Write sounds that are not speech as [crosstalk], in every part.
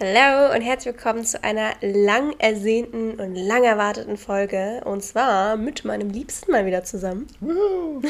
Hallo und herzlich willkommen zu einer lang ersehnten und lang erwarteten Folge. Und zwar mit meinem Liebsten mal wieder zusammen. [laughs] und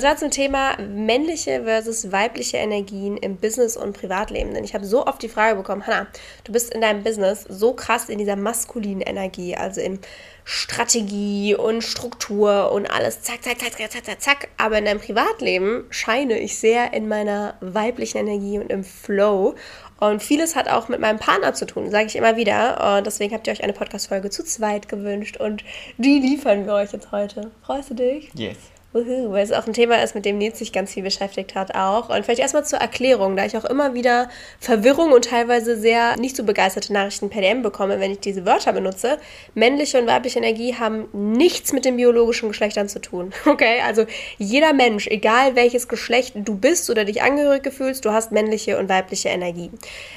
zwar zum Thema männliche versus weibliche Energien im Business und Privatleben. Denn ich habe so oft die Frage bekommen, Hannah, du bist in deinem Business so krass in dieser maskulinen Energie, also in Strategie und Struktur und alles zack, zack, zack, zack, zack, zack, zack. Aber in deinem Privatleben scheine ich sehr in meiner weiblichen Energie und im Flow. Und vieles hat auch mit meinem Partner zu tun, sage ich immer wieder. Und deswegen habt ihr euch eine Podcast-Folge zu zweit gewünscht und die liefern wir euch jetzt heute. Freust du dich? Yes. Uhu, weil es auch ein Thema ist, mit dem Nils sich ganz viel beschäftigt hat auch. Und vielleicht erstmal zur Erklärung, da ich auch immer wieder Verwirrung und teilweise sehr nicht so begeisterte Nachrichten per DM bekomme, wenn ich diese Wörter benutze. Männliche und weibliche Energie haben nichts mit den biologischen Geschlechtern zu tun. [laughs] Okay, also jeder Mensch, egal welches Geschlecht du bist oder dich angehörig fühlst, du hast männliche und weibliche Energie.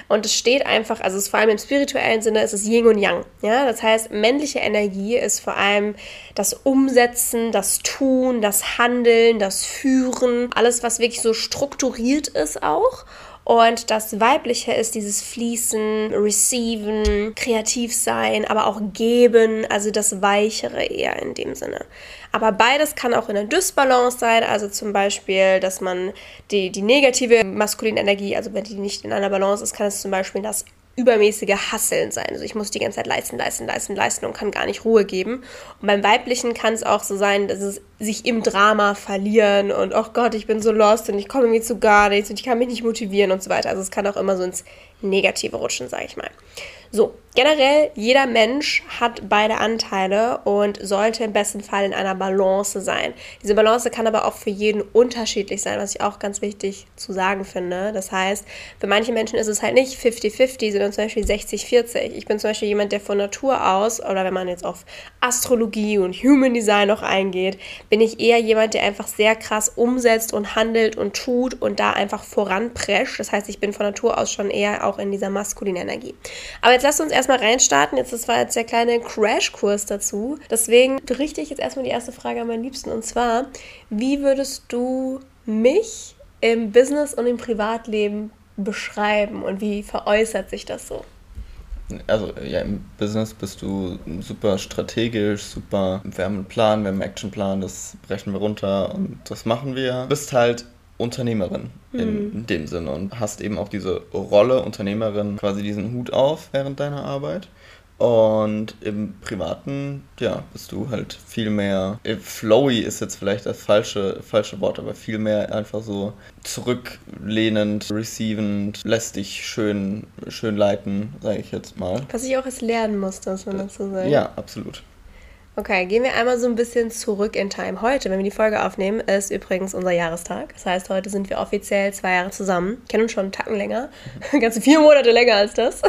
Und es steht einfach, also es ist vor allem im spirituellen Sinne, es ist Yin und Yang. Ja, das heißt, männliche Energie ist vor allem das Umsetzen, das Tun, das Handeln, das Führen, alles, was wirklich so strukturiert ist auch. Und das Weibliche ist dieses Fließen, Receiven, kreativ sein, aber auch geben, also das Weichere eher in dem Sinne. Aber beides kann auch in einer Dysbalance sein, also zum Beispiel, dass man die, die negative maskuline Energie, also wenn die nicht in einer Balance ist, kann es zum Beispiel das übermäßige Hasseln sein. Also ich muss die ganze Zeit leisten, leisten, leisten, leisten und kann gar nicht Ruhe geben. Und beim Weiblichen kann es auch so sein, dass es sich im Drama verlieren und oh Gott, ich bin so lost und ich komme irgendwie zu gar nichts und ich kann mich nicht motivieren und so weiter. Also es kann auch immer so ins Negative rutschen, sage ich mal. So, generell, jeder Mensch hat beide Anteile und sollte im besten Fall in einer Balance sein. Diese Balance kann aber auch für jeden unterschiedlich sein, was ich auch ganz wichtig zu sagen finde. Das heißt, für manche Menschen ist es halt nicht 50-50, sondern zum Beispiel 60-40. Ich bin zum Beispiel jemand, der von Natur aus, oder wenn man jetzt auf Astrologie und Human Design noch eingeht, bin ich eher jemand, der einfach sehr krass umsetzt und handelt und tut und da einfach voranprescht. Das heißt, ich bin von Natur aus schon eher auch in dieser maskulinen Energie. Aber jetzt lasst uns erstmal reinstarten. Jetzt, das war jetzt der kleine Crashkurs dazu. Deswegen richte ich jetzt erstmal die erste Frage an meinen Liebsten. Und zwar, wie würdest du mich im Business und im Privatleben beschreiben und wie veräußert sich das so? Also ja, im Business bist du super strategisch, super, wir haben einen Plan, wir haben einen Actionplan, das brechen wir runter und das machen wir. Bist halt Unternehmerin in, in, mhm. dem Sinne und hast eben auch diese Rolle Unternehmerin, quasi diesen Hut auf während deiner Arbeit. Und im Privaten, ja, bist du halt viel mehr, äh, flowy ist jetzt vielleicht das falsche, falsche Wort, aber viel mehr einfach so zurücklehnend, receivend, lässt dich schön, schön leiten, sage ich jetzt mal. Was ich auch erst lernen musste, muss man dazu sagen. Ja, absolut. Okay, gehen wir einmal so ein bisschen zurück in Time. Heute, wenn wir die Folge aufnehmen, ist übrigens unser Jahrestag. Das heißt, heute sind wir offiziell zwei Jahre zusammen. Kennen uns schon einen Tacken länger. [laughs] Ganze vier Monate länger als das.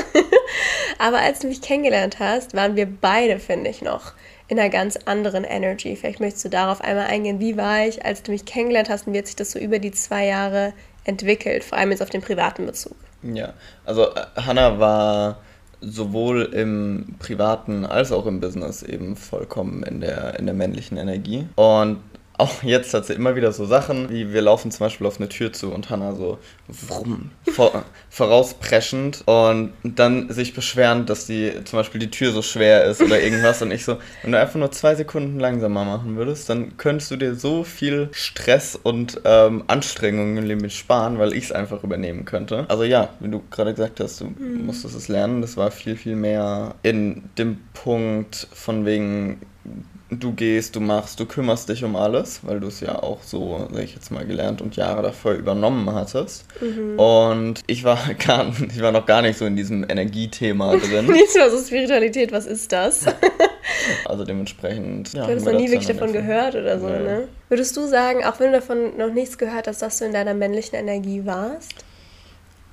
[laughs] Aber als du mich kennengelernt hast, waren wir beide, finde ich, noch in einer ganz anderen Energy. Vielleicht möchtest du darauf einmal eingehen. Wie war ich, als du mich kennengelernt hast und wie hat sich das so über die zwei Jahre entwickelt? Vor allem jetzt auf den privaten Bezug. Ja, also äh, Hannah war sowohl im privaten als auch im Business eben vollkommen in der, in der männlichen Energie. Und auch jetzt hat sie immer wieder so Sachen, wie wir laufen zum Beispiel auf eine Tür zu und Hannah so wrum, vor, [laughs] vorauspreschend und dann sich beschwerend, dass die zum Beispiel die Tür so schwer ist oder irgendwas und ich so, wenn du einfach nur zwei Sekunden langsamer machen würdest, dann könntest du dir so viel Stress und ähm, Anstrengungen im Leben sparen, weil ich es einfach übernehmen könnte. Also ja, wie du gerade gesagt hast, du mhm. musstest es lernen, das war viel, viel mehr in dem Punkt von wegen du gehst, du machst, du kümmerst dich um alles, weil du es ja auch so, sag ich jetzt mal, gelernt und Jahre davor übernommen hattest. Mhm. Und ich war [laughs] gar, ich war noch gar nicht so in diesem Energiethema [laughs] drin. nicht so also Spiritualität, was ist das? also dementsprechend. Ja, du hast noch nie wirklich davon gehört oder so, ja. ne? Würdest du sagen, auch wenn du davon noch nichts gehört hast, dass du in deiner männlichen Energie warst?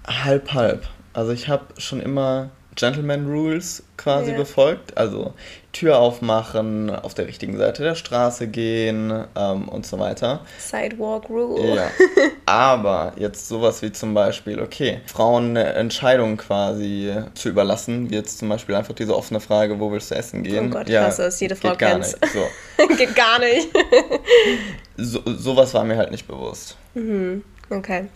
Halb, halb. Also ich habe schon immer Gentleman Rules quasi Ja. befolgt. Also Tür aufmachen, auf der richtigen Seite der Straße gehen ähm, und so weiter. Sidewalk Rule. Ja. [laughs] Aber jetzt sowas wie zum Beispiel, okay, Frauen eine Entscheidung quasi zu überlassen, wie jetzt zum Beispiel einfach diese offene Frage, wo willst du essen gehen? Oh Gott, ich hasse es, jede Frau geht gar kennt's. nicht. So. [laughs] Geht gar nicht. So, sowas war mir halt nicht bewusst. Okay.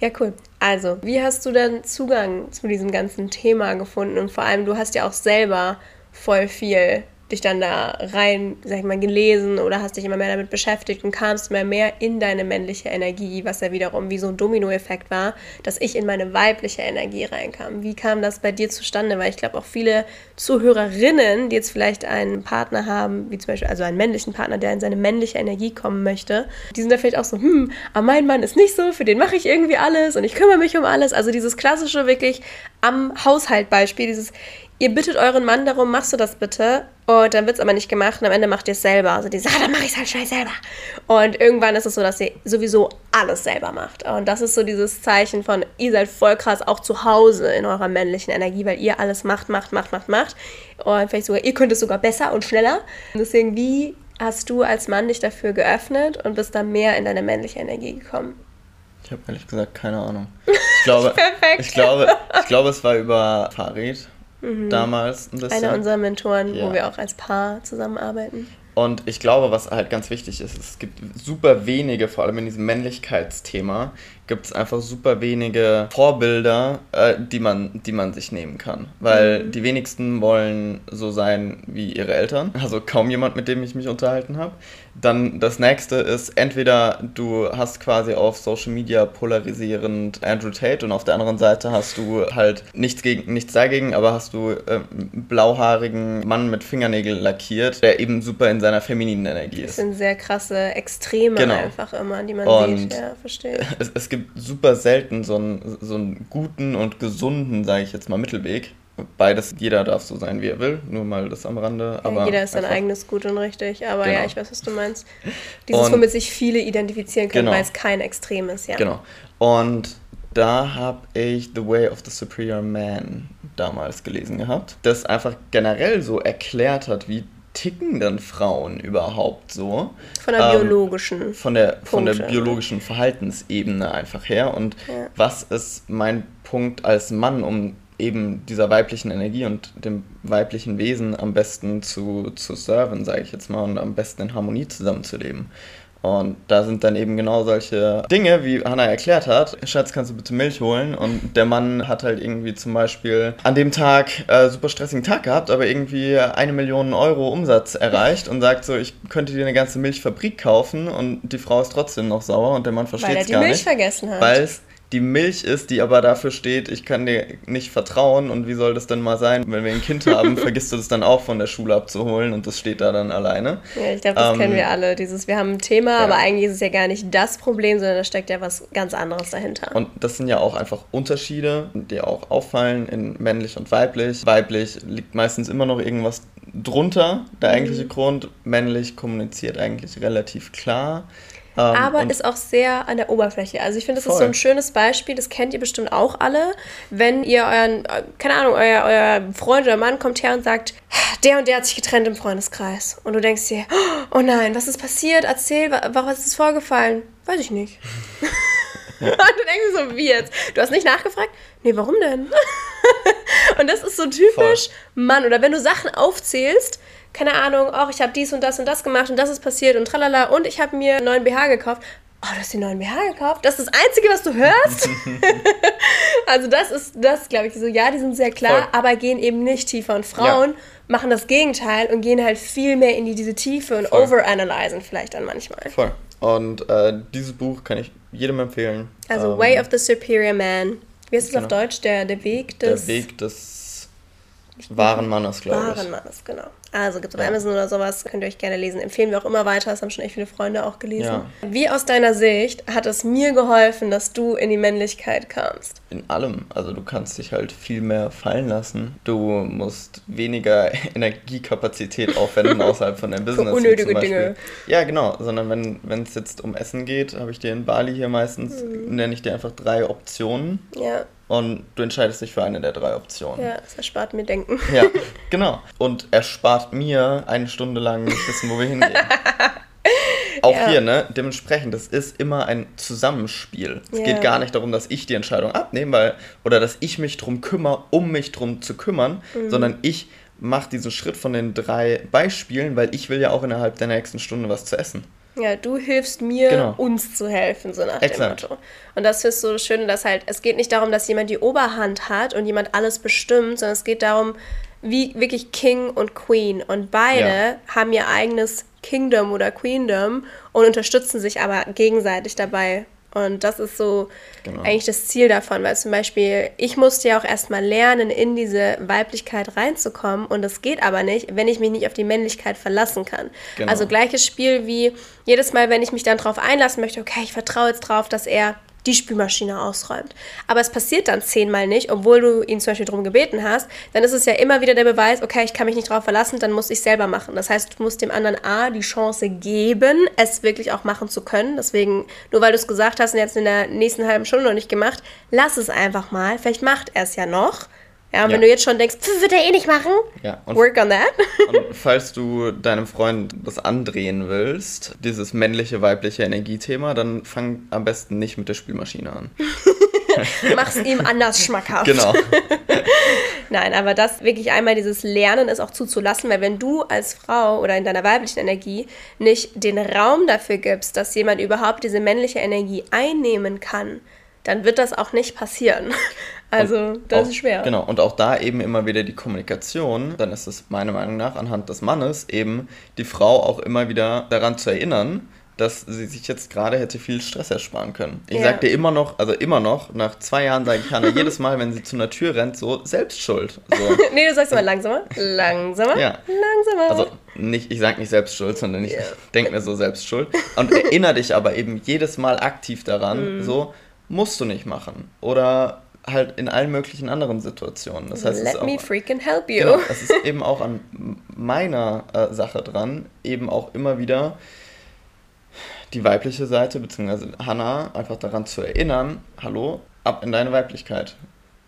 Ja, cool. Also, wie hast du denn Zugang zu diesem ganzen Thema gefunden? Und vor allem, du hast ja auch selber voll viel dich dann da rein, sag ich mal, gelesen oder hast dich immer mehr damit beschäftigt und kamst immer mehr in deine männliche Energie, was ja wiederum wie so ein Dominoeffekt war, dass ich in meine weibliche Energie reinkam. Wie kam das bei dir zustande? Weil ich glaube auch viele Zuhörerinnen, die jetzt vielleicht einen Partner haben, wie zum Beispiel also einen männlichen Partner, der in seine männliche Energie kommen möchte, die sind da vielleicht auch so, hm, aber mein Mann ist nicht so, für den mache ich irgendwie alles und ich kümmere mich um alles. Also dieses klassische wirklich am Haushaltbeispiel, dieses ihr bittet euren Mann darum, machst du das bitte? Und dann wird es aber nicht gemacht und am Ende macht ihr es selber. Also die sagt, ah, dann mache ich es halt schnell selber. Und irgendwann ist es so, dass sie sowieso alles selber macht. Und das ist so dieses Zeichen von, ihr seid voll krass auch zu Hause in eurer männlichen Energie, weil ihr alles macht, macht, macht, macht, macht. Und vielleicht sogar, ihr könnt es sogar besser und schneller. Und deswegen, wie hast du als Mann dich dafür geöffnet und bist da mehr in deine männliche Energie gekommen? Ich habe ehrlich gesagt keine Ahnung. [laughs] Ich glaube, Perfekt. ich glaube, ich glaube, es war über Farid damals ein bisschen. Mhm. Einer unserer Mentoren, Ja. wo wir auch als Paar zusammenarbeiten. Und ich glaube, was halt ganz wichtig ist, es gibt super wenige, vor allem in diesem Männlichkeitsthema, gibt es einfach super wenige Vorbilder, äh, die, man, die man sich nehmen kann. Weil die wenigsten wollen so sein wie ihre Eltern. Also kaum jemand, mit dem ich mich unterhalten habe. Dann das nächste ist, entweder du hast quasi auf Social Media polarisierend Andrew Tate und auf der anderen Seite hast du halt nichts, gegen, nichts dagegen, aber hast du ähm, blauhaarigen Mann mit Fingernägel lackiert, der eben super in seiner femininen Energie Das ist. sind sehr krasse Extreme Genau. einfach immer, die man Und- sieht. Ja, verstehe. [laughs] Es, es gibt super selten so einen, so einen guten und gesunden, sage ich jetzt mal, Mittelweg. Beides, jeder darf so sein, wie er will, nur mal das am Rande. Aber ja, jeder ist sein eigenes Gut und richtig, aber Genau. ja, ich weiß, was du meinst. Dieses, Und- womit sich viele identifizieren können, Genau. weil es kein Extrem ist, ja. Genau. Und da habe ich The Way of the Superior Man damals gelesen gehabt, das einfach generell so erklärt hat, wie ticken denn Frauen überhaupt so. Von der Ähm, biologischen. von der, von der biologischen Verhaltensebene einfach her. Und Ja. was ist mein Punkt als Mann, um eben dieser weiblichen Energie und dem weiblichen Wesen am besten zu, zu serven, sage ich jetzt mal, und am besten in Harmonie zusammenzuleben. Und da sind dann eben genau solche Dinge, wie Hannah erklärt hat. Schatz, kannst du bitte Milch holen? Und der Mann hat halt irgendwie zum Beispiel an dem Tag äh, super stressigen Tag gehabt, aber irgendwie eine Million Euro Umsatz erreicht und sagt so, ich könnte dir eine ganze Milchfabrik kaufen und die Frau ist trotzdem noch sauer und der Mann versteht weil er es die gar Milch nicht. vergessen hat. Weil es die Milch ist, die aber dafür steht, ich kann dir nicht vertrauen und wie soll das denn mal sein, wenn wir ein Kind [laughs] haben, vergisst du das dann auch von der Schule abzuholen und das steht da dann alleine. ja, ich glaube, das ähm, kennen wir alle. Dieses, wir haben ein Thema, ja. aber eigentlich ist es ja gar nicht das Problem, sondern da steckt ja was ganz anderes dahinter. Und das sind ja auch einfach Unterschiede, die auch auffallen in männlich und weiblich. Weiblich liegt meistens immer noch irgendwas drunter, der eigentliche Grund. Männlich kommuniziert eigentlich relativ klar. Ähm, aber ist auch sehr an der Oberfläche. Also ich finde, das ist so Voll. ein schönes Beispiel, das kennt ihr bestimmt auch alle. Wenn ihr euren, keine Ahnung, euer, euer Freund oder Mann kommt her und sagt, der und der hat sich getrennt im Freundeskreis. Und du denkst dir, oh nein, was ist passiert? Erzähl, wa- warum ist vorgefallen? Weiß ich nicht. [laughs] und du denkst dir so, wie jetzt? Du hast nicht nachgefragt? Nee, warum denn? [laughs] und das ist so typisch Mann. Oder wenn du Sachen aufzählst, keine Ahnung, auch ich habe dies und das und das gemacht und das ist passiert und tralala und ich habe mir einen neuen BH gekauft. Oh, du hast einen neuen BH gekauft? Das ist das Einzige, was du hörst? [laughs] also das ist, das glaube ich, so, ja, die sind sehr klar, Voll. aber gehen eben nicht tiefer. Und Frauen machen das Gegenteil und gehen halt viel mehr in die, diese Tiefe und Voll. overanalysen vielleicht dann manchmal. voll. Und äh, dieses Buch kann ich jedem empfehlen. Also Ähm, Way of the Superior Man. Wie heißt es auf genau. Deutsch? Der, der Weg des Der Weg des wahren Mannes, glaube ich. wahren Mannes, genau. Also gibt es auf Ja. Amazon oder sowas, könnt ihr euch gerne lesen. Empfehlen wir auch immer weiter, das haben schon echt viele Freunde auch gelesen. Ja. Wie aus deiner Sicht hat es mir geholfen, dass du in die Männlichkeit kamst? In allem. Also du kannst dich halt viel mehr fallen lassen. Du musst weniger [laughs] Energiekapazität aufwenden [laughs] außerhalb von deinem Business. wie unnötige. Dinge. Ja, genau. Sondern wenn wenn es jetzt um Essen geht, habe ich dir in Bali hier meistens, Mhm. nenne ich dir einfach drei Optionen. Ja. Und du entscheidest dich für eine der drei Optionen. Ja, das erspart mir Denken. [laughs] Ja, genau. Und erspart mir eine Stunde lang nicht wissen, wo wir hingehen. [laughs] Auch Ja. hier, ne? Dementsprechend, das ist immer ein Zusammenspiel. Es Ja. geht gar nicht darum, dass ich die Entscheidung abnehme, weil, oder dass ich mich drum kümmere, um mich drum zu kümmern, Mhm. sondern ich mache diesen Schritt von den drei Beispielen, weil ich will ja auch innerhalb der nächsten Stunde was zu essen. Ja, du hilfst mir, Genau. uns zu helfen, so nach Exakt. dem Motto. Und das ist so das Schöne, dass halt, es geht nicht darum, dass jemand die Oberhand hat und jemand alles bestimmt, sondern es geht darum, wie wirklich King und Queen. Und beide Ja. haben ihr eigenes Kingdom oder Queendom und unterstützen sich aber gegenseitig dabei. Und das ist so Genau. eigentlich das Ziel davon, weil zum Beispiel, ich musste ja auch erstmal lernen, in diese Weiblichkeit reinzukommen und das geht aber nicht, wenn ich mich nicht auf die Männlichkeit verlassen kann. Genau. Also gleiches Spiel wie jedes Mal, wenn ich mich dann drauf einlassen möchte, okay, ich vertraue jetzt drauf, dass er die Spülmaschine ausräumt. Aber es passiert dann zehnmal nicht, obwohl du ihn zum Beispiel darum gebeten hast, dann ist es ja immer wieder der Beweis, okay, ich kann mich nicht drauf verlassen, dann muss ich selber machen. Das heißt, du musst dem anderen A die Chance geben, es wirklich auch machen zu können. Deswegen, nur weil du es gesagt hast und jetzt in der nächsten halben Stunde noch nicht gemacht, lass es einfach mal. Vielleicht macht er es ja noch. Ja, und Ja. wenn du jetzt schon denkst, "Pff, wird er eh nicht machen, Ja, und work on that. [laughs] Und [laughs] falls du deinem Freund das andrehen willst, dieses männliche, weibliche Energiethema, dann fang am besten nicht mit der Spülmaschine an. [laughs] Mach's ihm anders schmackhaft. Genau. Nein, aber das wirklich einmal dieses Lernen ist auch zuzulassen, weil wenn du als Frau oder in deiner weiblichen Energie nicht den Raum dafür gibst, dass jemand überhaupt diese männliche Energie einnehmen kann, dann wird das auch nicht passieren. [laughs] Also, das auch, ist schwer. Genau, und auch da eben immer wieder die Kommunikation, dann ist es meiner Meinung nach anhand des Mannes eben die Frau auch immer wieder daran zu erinnern, dass sie sich jetzt gerade hätte viel Stress ersparen können. Ich Ja. sag dir immer noch, also immer noch, nach zwei Jahren sage ich Hanna [laughs] jedes Mal, wenn sie zu einer Tür rennt, so Selbstschuld. So. [laughs] nee, du sagst immer langsamer, langsamer, Ja. langsamer. Also nicht, ich sag nicht Selbstschuld, sondern ich denk mir so Selbstschuld. Und erinnere dich aber eben jedes Mal aktiv daran, Mhm. so musst du nicht machen. Oder halt in allen möglichen anderen Situationen. Das heißt, es Let ist auch, me freaking help you. genau, es ist eben auch an meiner äh, Sache dran, eben auch immer wieder die weibliche Seite, beziehungsweise Hannah, einfach daran zu erinnern, hallo, ab in deine Weiblichkeit.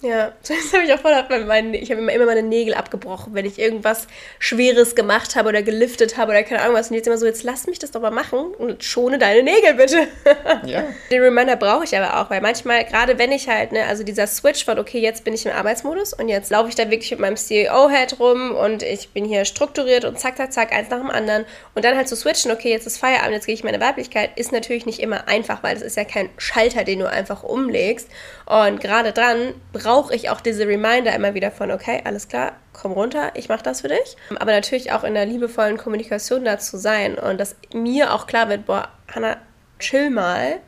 Ja, [laughs] das habe ich auch voll bei meinen, ich habe immer, immer meine Nägel abgebrochen, wenn ich irgendwas Schweres gemacht habe oder geliftet habe oder keine Ahnung was. Und jetzt immer so, jetzt lass mich das doch mal machen und schone deine Nägel bitte. [laughs] Ja. Den Reminder brauche ich aber auch, weil manchmal, gerade wenn ich halt, ne, also dieser Switch von, okay, jetzt bin ich im Arbeitsmodus und jetzt laufe ich da wirklich mit meinem CEO-Head rum und ich bin hier strukturiert und zack, zack, zack, eins nach dem anderen. Und dann halt zu switchen, okay, jetzt ist Feierabend, jetzt gehe ich in meine Weiblichkeit, ist natürlich nicht immer einfach, weil das ist ja kein Schalter, den du einfach umlegst. Und gerade dran brauche ich auch diese Reminder immer wieder von, okay, alles klar, komm runter, ich mache das für dich. Aber natürlich auch in der liebevollen Kommunikation dazu sein und dass mir auch klar wird, boah, Hannah, chill mal,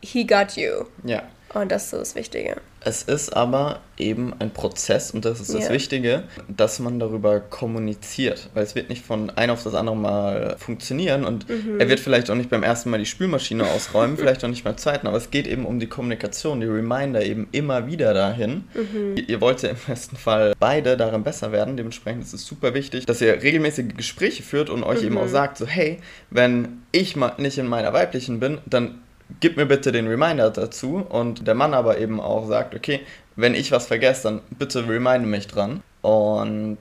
he got you. Ja. Und das ist so das Wichtige. Es ist aber eben ein Prozess und das ist das Ja. Wichtige, dass man darüber kommuniziert, weil es wird nicht von ein auf das andere Mal funktionieren und Mhm. er wird vielleicht auch nicht beim ersten Mal die Spülmaschine ausräumen, vielleicht auch nicht beim zweiten, aber es geht eben um die Kommunikation, die Reminder eben immer wieder dahin. Mhm. Ihr, ihr wollt ja im besten Fall beide darin besser werden, dementsprechend ist es super wichtig, dass ihr regelmäßige Gespräche führt und euch eben auch sagt, so hey, wenn ich mal nicht in meiner weiblichen bin, dann gib mir bitte den Reminder dazu und der Mann aber eben auch sagt, okay, wenn ich was vergesse, dann bitte reminde mich dran. Und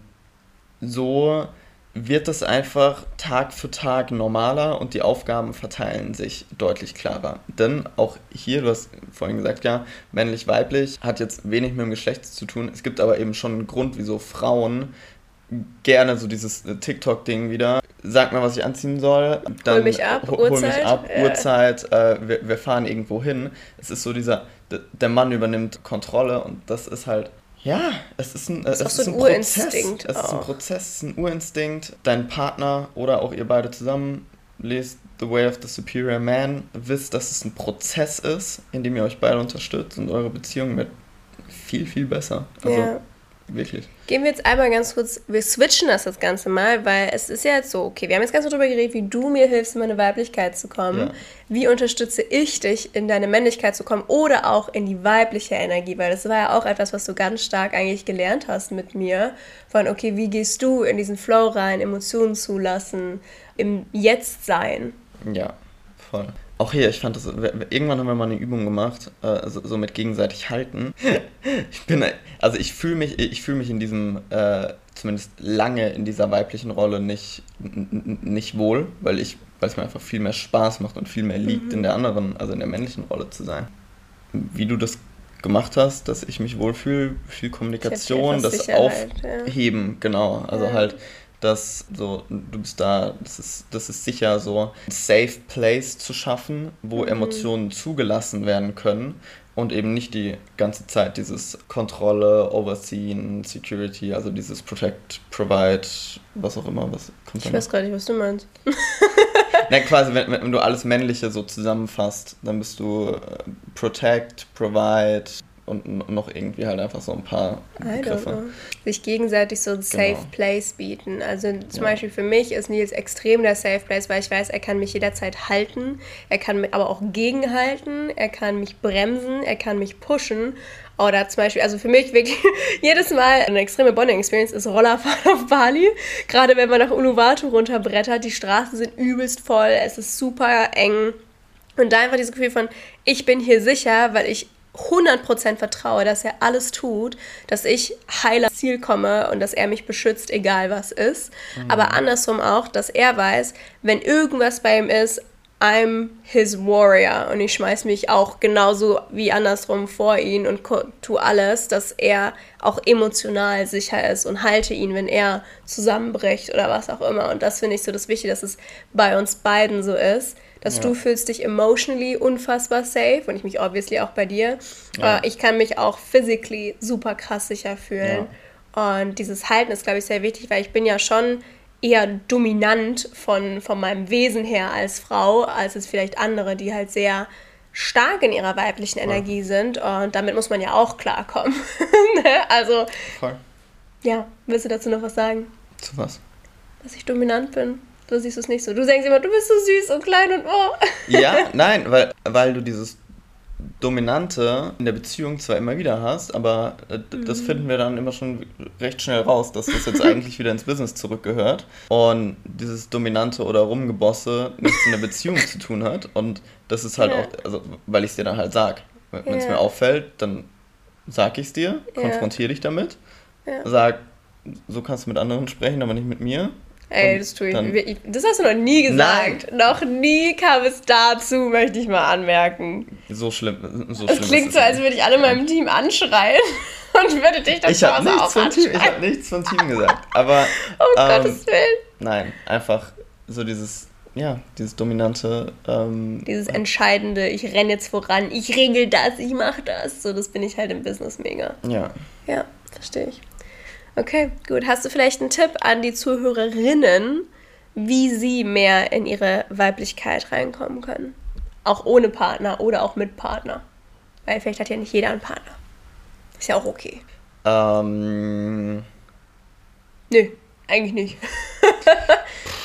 so wird es einfach Tag für Tag normaler und die Aufgaben verteilen sich deutlich klarer. Denn auch hier, du hast vorhin gesagt, ja, männlich-weiblich hat jetzt wenig mit dem Geschlecht zu tun. Es gibt aber eben schon einen Grund, wieso Frauen gerne so dieses äh, TikTok-Ding wieder. Sag mir, was ich anziehen soll. Dann mich ab, ho- hol mich Uhrzeit, ab, ja. Uhrzeit, äh, wir, wir fahren irgendwo hin. Es ist so dieser, der Mann übernimmt Kontrolle und das ist halt, ja, es ist ein, äh, es so ist ein ein Prozess. Urinstinkt Es ist ein. Prozess, es ist ein Urinstinkt. Dein Partner oder auch ihr beide zusammen lest The Way of the Superior Man, wisst, dass es ein Prozess ist, in dem ihr euch beide unterstützt und eure Beziehung wird viel, viel besser. Also Ja. Wirklich. Gehen wir jetzt einmal ganz kurz, wir switchen das das Ganze mal, weil es ist ja jetzt so, okay, wir haben jetzt ganz darüber geredet, wie du mir hilfst, in meine Weiblichkeit zu kommen. Ja. Wie unterstütze ich dich, in deine Männlichkeit zu kommen oder auch in die weibliche Energie, weil das war ja auch etwas, was du ganz stark eigentlich gelernt hast mit mir, von, okay, wie gehst du in diesen Flow rein, Emotionen zulassen, im Jetzt sein. Ja, voll. Auch hier, ich fand das, irgendwann haben wir mal eine Übung gemacht, äh, so, so, mit gegenseitig halten. [laughs] ich bin, also ich fühle mich, ich fühle mich in diesem, äh, zumindest lange in dieser weiblichen Rolle nicht, nicht wohl, weil ich, weil es mir einfach viel mehr Spaß macht und viel mehr liegt, mhm. in der anderen, also in der männlichen Rolle zu sein. Wie du das gemacht hast, dass ich mich wohlfühle, viel Kommunikation, das Aufheben, ja. genau. Also ja. halt dass so du bist da, das ist, das ist sicher so ein Safe Place zu schaffen, wo mhm. Emotionen zugelassen werden können und eben nicht die ganze Zeit dieses Kontrolle, Overseen, Security, also dieses Protect, Provide, was auch immer, was kommt Ich weiß gar nicht, was du meinst. [laughs] Nein, quasi, wenn, wenn du alles Männliche so zusammenfasst, dann bist du äh, Protect, Provide, und noch irgendwie halt einfach so ein paar Begriffe. Sich gegenseitig so ein Safe genau. Place bieten. Also zum ja. Beispiel für mich ist Nils extrem der Safe Place, weil ich weiß, er kann mich jederzeit halten, er kann aber auch gegenhalten, er kann mich bremsen, er kann mich pushen. Oder zum Beispiel, also für mich wirklich [laughs] jedes Mal eine extreme Bonding Experience ist Rollerfahren auf Bali. Gerade wenn man nach Uluwatu runterbrettert, die Straßen sind übelst voll, es ist super eng. Und da einfach dieses Gefühl von, ich bin hier sicher, weil ich 100% vertraue, dass er alles tut, dass ich heil ans Ziel komme und dass er mich beschützt, egal was ist. Mhm. Aber andersrum auch, dass er weiß, wenn irgendwas bei ihm ist, I'm his warrior und ich schmeiß mich auch genauso wie andersrum vor ihn und tue alles, dass er auch emotional sicher ist und halte ihn, wenn er zusammenbricht oder was auch immer. Und das finde ich so das Wichtige, dass es bei uns beiden so ist dass ja. du fühlst dich emotionally unfassbar safe und ich mich obviously auch bei dir. Ja. Äh, ich kann mich auch physically super krass sicher fühlen. Ja. Und dieses Halten ist, glaube ich, sehr wichtig, weil ich bin ja schon eher dominant von, von meinem Wesen her als Frau, als es vielleicht andere, die halt sehr stark in ihrer weiblichen. Energie sind. Und damit muss man ja auch klarkommen. [laughs] Ne? also, Voll. ja, willst du dazu noch was sagen? Zu was? Dass ich dominant bin. Du siehst es nicht so. Du denkst immer, du bist so süß und klein und oh. Ja, [laughs] nein, weil, weil du dieses Dominante in der Beziehung zwar immer wieder hast, aber äh, das mhm. finden wir dann immer schon recht schnell raus, dass das jetzt eigentlich wieder ins Business zurückgehört und dieses Dominante oder Rumgebosse nichts in der Beziehung zu tun hat und das ist halt ja. auch, also weil ich es dir dann halt sag. Wenn es ja. mir auffällt, dann sag ich es dir, konfrontiere dich damit, sag, so kannst du mit anderen sprechen, aber nicht mit mir. Ey, das tue ich. Das hast du noch nie gesagt. Nein. Noch nie kam es dazu, möchte ich mal anmerken. So schlimm. So es klingt so, als würde ich alle in meinem Team anschreien [laughs] und würde dich dann ich zu Hause auch anschreien. Ich habe nichts vom Team gesagt. Aber. oh [laughs] ähm, Gottes Willen. Nein, einfach so dieses ja, dieses dominante. Ähm, dieses entscheidende, ich renne jetzt voran, ich regel das, ich mache das. So, das bin ich halt im Business mega. Ja. Ja, verstehe ich. Okay, gut. Hast du vielleicht einen Tipp an die Zuhörerinnen, wie sie mehr in ihre Weiblichkeit reinkommen können? Auch ohne Partner oder auch mit Partner. Weil vielleicht hat ja nicht jeder einen Partner. Ist ja auch okay. Ähm. Nö, eigentlich nicht. [laughs]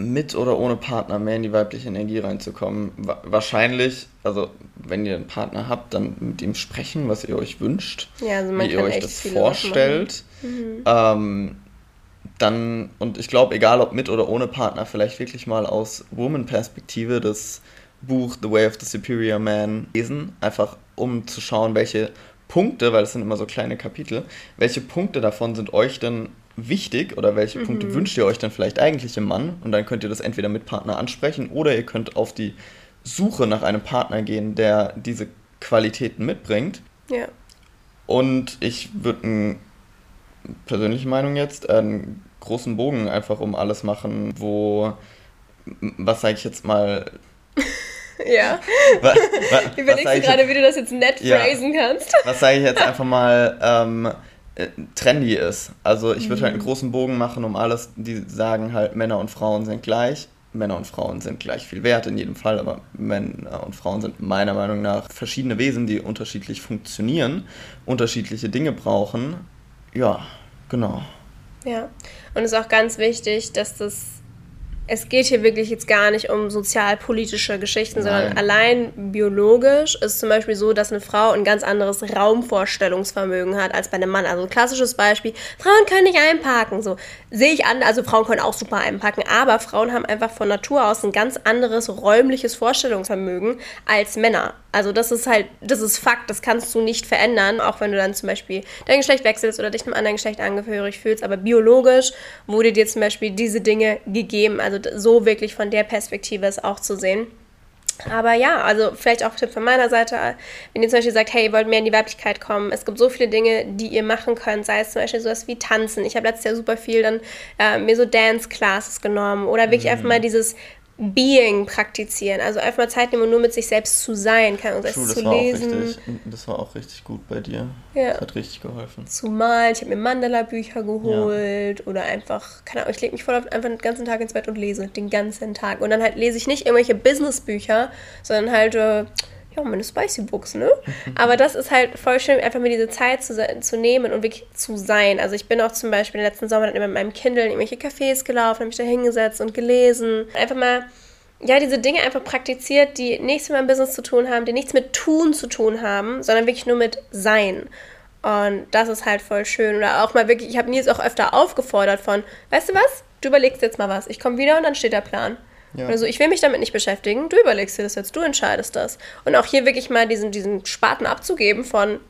mit oder ohne Partner mehr in die weibliche Energie reinzukommen. Wahrscheinlich, also wenn ihr einen Partner habt, dann mit ihm sprechen, was ihr euch wünscht, ja, also wie ihr euch das vorstellt. Mhm. Ähm, dann, und ich glaube, egal ob mit oder ohne Partner, vielleicht wirklich mal aus Woman-Perspektive das Buch The Way of the Superior Man lesen, einfach um zu schauen, welche Punkte, weil es sind immer so kleine Kapitel, welche Punkte davon sind euch denn wichtig oder welche mhm. Punkte wünscht ihr euch dann vielleicht eigentlich im Mann? Und dann könnt ihr das entweder mit Partner ansprechen oder ihr könnt auf die Suche nach einem Partner gehen, der diese Qualitäten mitbringt. Ja. Und ich würde, persönliche Meinung jetzt, einen großen Bogen einfach um alles machen, wo, was sage ich jetzt mal, [laughs] ja. [laughs] Was, was, Überlegst du gerade, wie du das jetzt nett ja. phrasen kannst? Was sage ich jetzt [laughs] einfach mal, ähm, äh, trendy ist. Also ich würde mhm. halt einen großen Bogen machen um alles, die sagen halt, Männer und Frauen sind gleich. Männer und Frauen sind gleich viel wert in jedem Fall, aber Männer und Frauen sind meiner Meinung nach verschiedene Wesen, die unterschiedlich funktionieren, unterschiedliche Dinge brauchen. Ja, genau. Ja, und es ist auch ganz wichtig, dass das es geht hier wirklich jetzt gar nicht um sozialpolitische Geschichten, Nein. sondern allein biologisch ist zum Beispiel so, dass eine Frau ein ganz anderes Raumvorstellungsvermögen hat als bei einem Mann. Also ein klassisches Beispiel, Frauen können nicht einparken. So sehe ich an, also Frauen können auch super einpacken, aber Frauen haben einfach von Natur aus ein ganz anderes räumliches Vorstellungsvermögen als Männer. Also das ist halt, das ist Fakt, das kannst du nicht verändern, auch wenn du dann zum Beispiel dein Geschlecht wechselst oder dich einem anderen Geschlecht angehörig fühlst. Aber biologisch wurde dir zum Beispiel diese Dinge gegeben. Also so wirklich von der Perspektive es auch zu sehen. Aber ja, also vielleicht auch Tipp von meiner Seite, wenn ihr zum Beispiel sagt, hey, ihr wollt mehr in die Weiblichkeit kommen, es gibt so viele Dinge, die ihr machen könnt, sei es zum Beispiel sowas wie Tanzen. Ich habe letztes Jahr super viel dann äh, mir so Dance-Classes genommen oder wirklich mhm. einfach mal dieses Being praktizieren. Also einfach mal Zeit nehmen und nur mit sich selbst zu sein, kann und True, das zu war lesen. Auch richtig, das war auch richtig gut bei dir. Ja. Das hat richtig geholfen. Zu malen, ich habe mir Mandala-Bücher geholt ja. oder einfach, keine Ahnung, ich lege mich voll auf, einfach den ganzen Tag ins Bett und lese, den ganzen Tag. Und dann halt lese ich nicht irgendwelche Business-Bücher, sondern halt äh, ja, meine Spicy Books, ne? Aber das ist halt voll schön, einfach mir diese Zeit zu, zu nehmen und wirklich zu sein. Also ich bin auch zum Beispiel den letzten Sommer dann immer mit meinem Kindle in irgendwelche Cafés gelaufen, habe mich da hingesetzt und gelesen. Einfach mal, ja, diese Dinge einfach praktiziert, die nichts mit meinem Business zu tun haben, die nichts mit Tun zu tun haben, sondern wirklich nur mit Sein. Und das ist halt voll schön. Oder auch mal wirklich, ich habe Nils auch öfter aufgefordert von, weißt du was? Du überlegst jetzt mal was. Ich komme wieder und dann steht der Plan. Ja. Also ich will mich damit nicht beschäftigen, du überlegst dir das jetzt, du entscheidest das. Und auch hier wirklich mal diesen, diesen Spaten abzugeben von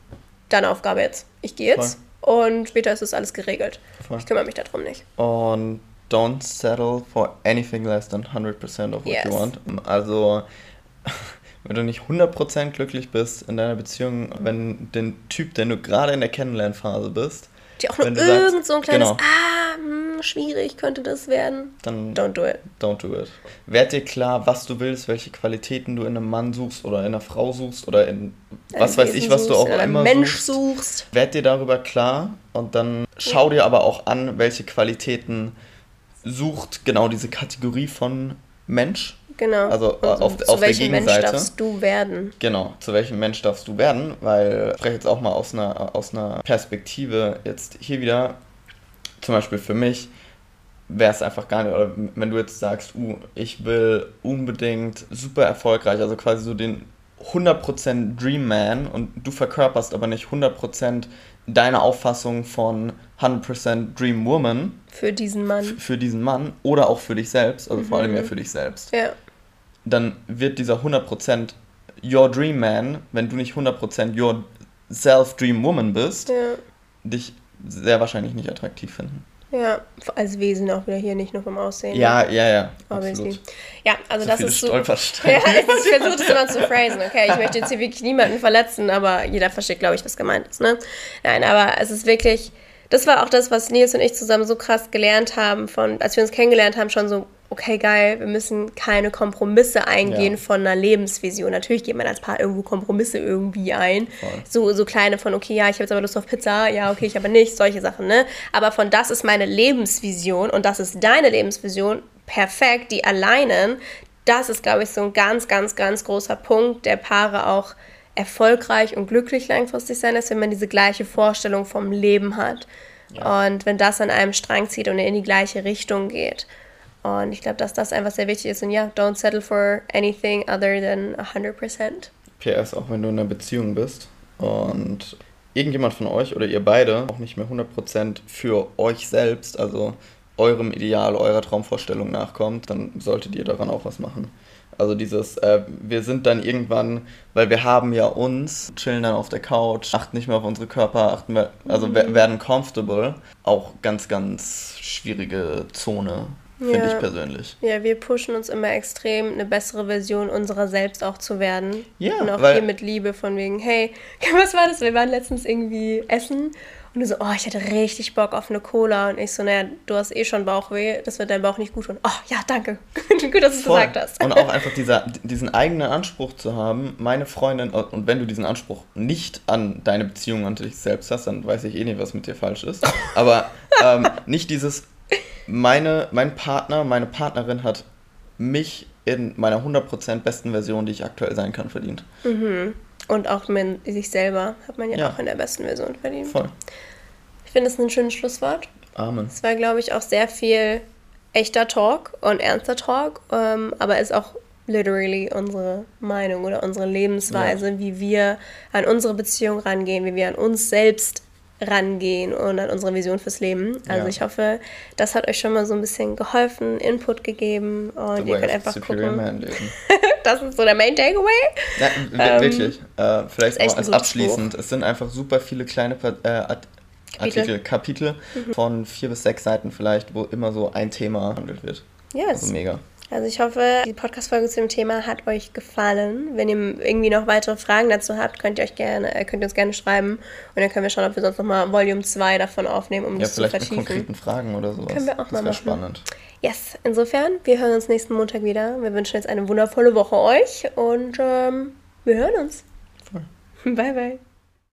deine Aufgabe jetzt. Ich gehe jetzt Voll. und später ist das alles geregelt. Voll. Ich kümmere mich darum nicht. Und don't settle for anything less than 100% of what yes. you want. Also [laughs] wenn du nicht 100% glücklich bist in deiner Beziehung, wenn den Typ, den du gerade in der Kennenlernphase bist, die auch nur irgend sagst, so ein kleines, genau. ah, hm, schwierig könnte das werden. Dann don't do it. Don't do it. Werd dir klar, was du willst, welche Qualitäten du in einem Mann suchst oder in einer Frau suchst oder in was weiß ich, was du auch immer Mensch suchst. suchst. Werd dir darüber klar und dann schau dir aber auch an, welche Qualitäten sucht genau diese Kategorie von Mensch Genau. Also und auf, zu auf welchem der Gegenseite. Mensch darfst du werden? Genau, zu welchem Mensch darfst du werden? Weil ich spreche jetzt auch mal aus einer, aus einer Perspektive jetzt hier wieder, zum Beispiel für mich, wäre es einfach gar nicht, oder wenn du jetzt sagst, uh, ich will unbedingt super erfolgreich, also quasi so den 100% Dream Man und du verkörperst aber nicht 100% deine Auffassung von 100% Dream Woman. Für diesen Mann. Für diesen Mann oder auch für dich selbst, also mhm. vor allem ja mhm. für dich selbst. Ja dann wird dieser 100% Your Dream Man, wenn du nicht 100% Your Self Dream Woman bist, ja. dich sehr wahrscheinlich nicht attraktiv finden. Ja, als Wesen auch wieder hier, nicht nur vom Aussehen. Ja, ja, ja. Obviously. Absolut. Ja, also so das ist so. Stolpersteine. [laughs] Ja, ich versuche das immer zu phrasen, okay? Ich möchte jetzt hier wirklich niemanden verletzen, aber jeder versteht, glaube ich, was gemeint ist, ne? Nein, aber es ist wirklich. Das war auch das, was Nils und ich zusammen so krass gelernt haben, von, als wir uns kennengelernt haben, schon so okay, geil, wir müssen keine Kompromisse eingehen ja. von einer Lebensvision. Natürlich geht man als Paar irgendwo Kompromisse irgendwie ein. So, so kleine von, okay, ja, ich habe jetzt aber Lust auf Pizza, ja, okay, ich aber nicht, solche Sachen, ne? Aber von das ist meine Lebensvision und das ist deine Lebensvision, perfekt, die alleinen, das ist, glaube ich, so ein ganz, ganz, ganz großer Punkt, der Paare auch erfolgreich und glücklich langfristig sein lässt, wenn man diese gleiche Vorstellung vom Leben hat. Ja. Und wenn das an einem Strang zieht und in die gleiche Richtung geht. Und ich glaube, dass das einfach sehr wichtig ist. Und ja, don't settle for anything other than 100%. PS, auch wenn du in einer Beziehung bist und irgendjemand von euch oder ihr beide auch nicht mehr 100% für euch selbst, also eurem Ideal, eurer Traumvorstellung nachkommt, dann solltet ihr daran auch was machen. Also dieses, äh, wir sind dann irgendwann, weil wir haben ja uns, chillen dann auf der Couch, achten nicht mehr auf unsere Körper, achten wir, also mhm. werden comfortable. Auch ganz, ganz schwierige Zone finde ja. ich persönlich. Ja, wir pushen uns immer extrem, eine bessere Version unserer selbst auch zu werden. Ja, Und auch hier mit Liebe von wegen, hey, [laughs] was war das? Wir waren letztens irgendwie essen und du so, oh, ich hätte richtig Bock auf eine Cola. Und ich so, naja, du hast eh schon Bauchweh, das wird dein Bauch nicht gut tun. Oh, ja, danke. [laughs] gut, dass du es gesagt hast. Und auch einfach dieser, diesen eigenen Anspruch zu haben, meine Freundin, und wenn du diesen Anspruch nicht an deine Beziehung an dich selbst hast, dann weiß ich eh nicht, was mit dir falsch ist. Aber ähm, nicht dieses, meine, mein Partner, meine Partnerin hat mich in meiner 100% besten Version, die ich aktuell sein kann, verdient. Mhm. Und auch mit sich selber hat man ja, ja. auch in der besten Version verdient. Voll. Ich finde es ein schönes Schlusswort. Amen. Es war, glaube ich, auch sehr viel echter Talk und ernster Talk, ähm, aber ist auch literally unsere Meinung oder unsere Lebensweise, ja. wie wir an unsere Beziehung rangehen, wie wir an uns selbst rangehen und an unsere Vision fürs Leben. Also ja. ich hoffe, das hat euch schon mal so ein bisschen geholfen, Input gegeben und ihr könnt einfach gucken. [laughs] das ist so der Main Takeaway. Ja, ähm, wirklich. Äh, vielleicht auch als abschließend. Buch. Es sind einfach super viele kleine äh, Artikel, Kapitel mhm. von vier bis sechs Seiten vielleicht, wo immer so ein Thema behandelt wird. Yes. Also mega. Also ich hoffe, die Podcast-Folge zu dem Thema hat euch gefallen. Wenn ihr irgendwie noch weitere Fragen dazu habt, könnt ihr euch gerne, äh, könnt ihr uns gerne schreiben und dann können wir schauen, ob wir sonst nochmal Volume 2 davon aufnehmen, um ja, das zu vertiefen. Mit konkreten Fragen oder sowas. Können wir auch das mal machen. spannend. Yes, insofern, wir hören uns nächsten Montag wieder. Wir wünschen jetzt eine wundervolle Woche euch und ähm, wir hören uns. Voll. [laughs] Bye, bye.